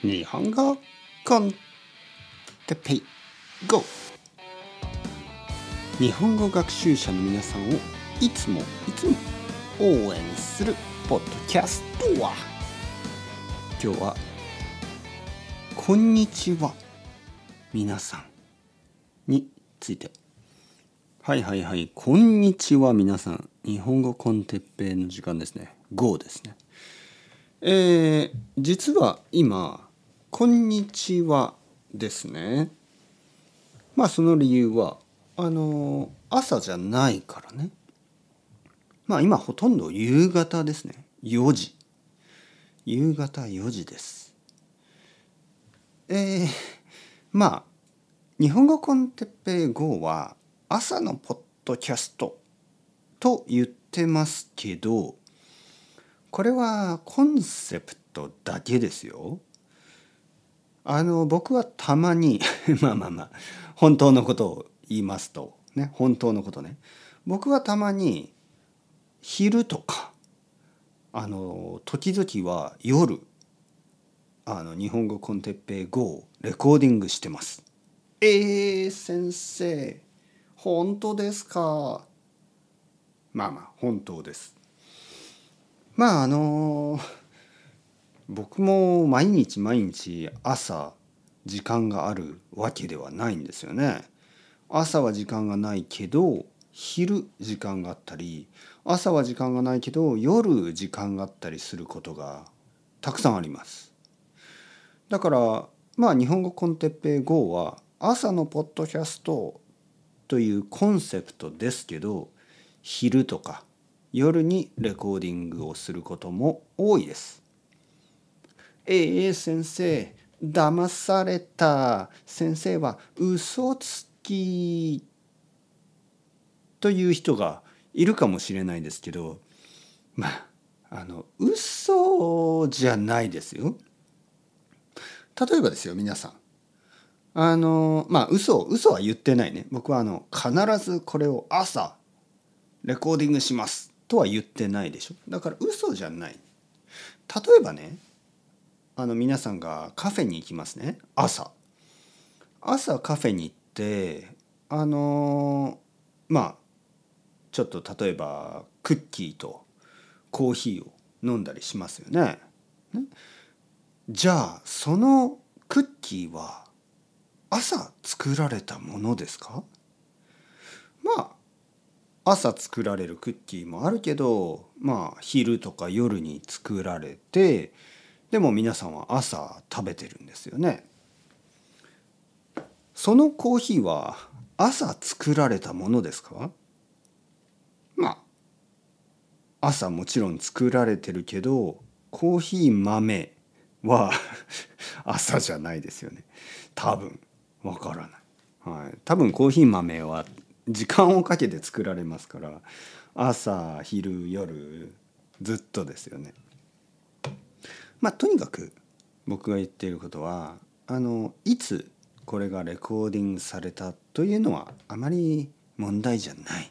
日本語コンテペイ GO! 日本語学習者の皆さんをいつもいつも応援するポッドキャストは。今日は「こんにちは。皆さん」について。はいはいはい。こんにちは皆さん。日本語コンテッペイの時間ですね。GO ですね。えー、実は今「こんにちは」ですね。まあその理由はあの朝じゃないからね。まあ今ほとんど夕方ですね。4時。夕方4時です。えー、まあ日本語コンテッペイ GO は朝のポッドキャストと言ってますけどこれはコンセプトだけですよ。あの僕はたまに まあまあまあ本当のことを言いますとね本当のことね僕はたまに昼とかあの時々は夜あの日本語コンテッペイ GO をレコーディングしてます。えー、先生本当ですか？まあまあ本当です。まああの僕も毎日毎日朝時間があるわけではないんですよね。朝は時間がないけど昼時間があったり朝は時間がないけど夜時間があったりすることがたくさんあります。だからまあ日本語コンテッペイ GO は朝のポッドキャストというコンセプトですけど昼とか夜にレコーディングをすることも多いです。ええ先生騙された。先生は嘘つきという人がいるかもしれないですけどまああの嘘じゃないですよ。例えばですよ皆さん。あのまあ嘘嘘は言ってないね。僕はあの必ずこれを朝レコーディングしますとは言ってないでしょ。だから嘘じゃない。例えばねあの皆さんがカフェに行きますね。朝。朝カフェに行ってあのまあちょっと例えばクッキーとコーヒーを飲んだりしますよね。ね。じゃあそのクッキーは朝作られたものですか？まあ朝作られるクッキーもあるけどまあ昼とか夜に作られてでも皆さんは朝食べてるんですよね。そのコーヒーは朝作られたものですか？まあ朝もちろん作られてるけどコーヒー豆は 朝じゃないですよね。多分。わからない、はい、多分コーヒー豆は時間をかけて作られますから朝昼夜ずっとですよね。まあとにかく僕が言っていることはあのいつこれがレコーディングされたというのはあまり問題じゃない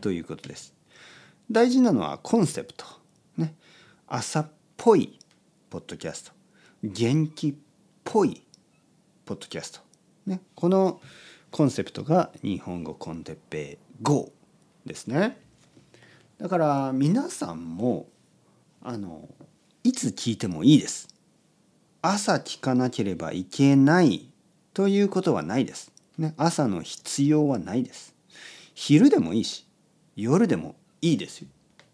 ということです。大事なのはコンセプト。ね。朝っぽいポッドキャスト。元気っぽいポッドキャスト。ね。このコンセプトが日本語コンテッペイ GO ですね。だから皆さんもあのいつ聞いてもいいです。朝聞かなければいけないということはないです。ね、朝の必要はないです。昼でもいいし夜でもいいですよ。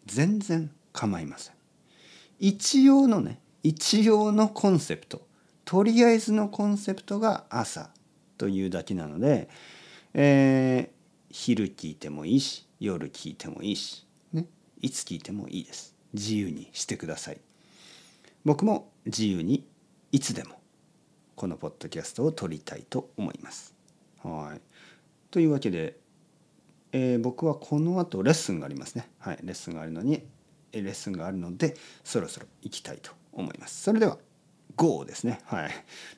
全然構いません。一応のね一応のコンセプトとりあえずのコンセプトが朝というだけなので、えー、昼聞いてもいいし夜聞いてもいいし、ね、いつ聞いてもいいです自由にしてください僕も自由にいつでもこのポッドキャストを撮りたいと思いますはいというわけで、えー、僕はこの後レッスンがありますねはいレッスンがあるのにレッスンがあるのでそろそろ行きたいと思いますそれでは GO ですねはい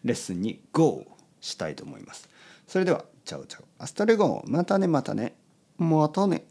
レッスンに GO したいと思います。それでは、チャオチャオ。アストレゴまたねまたね。またね。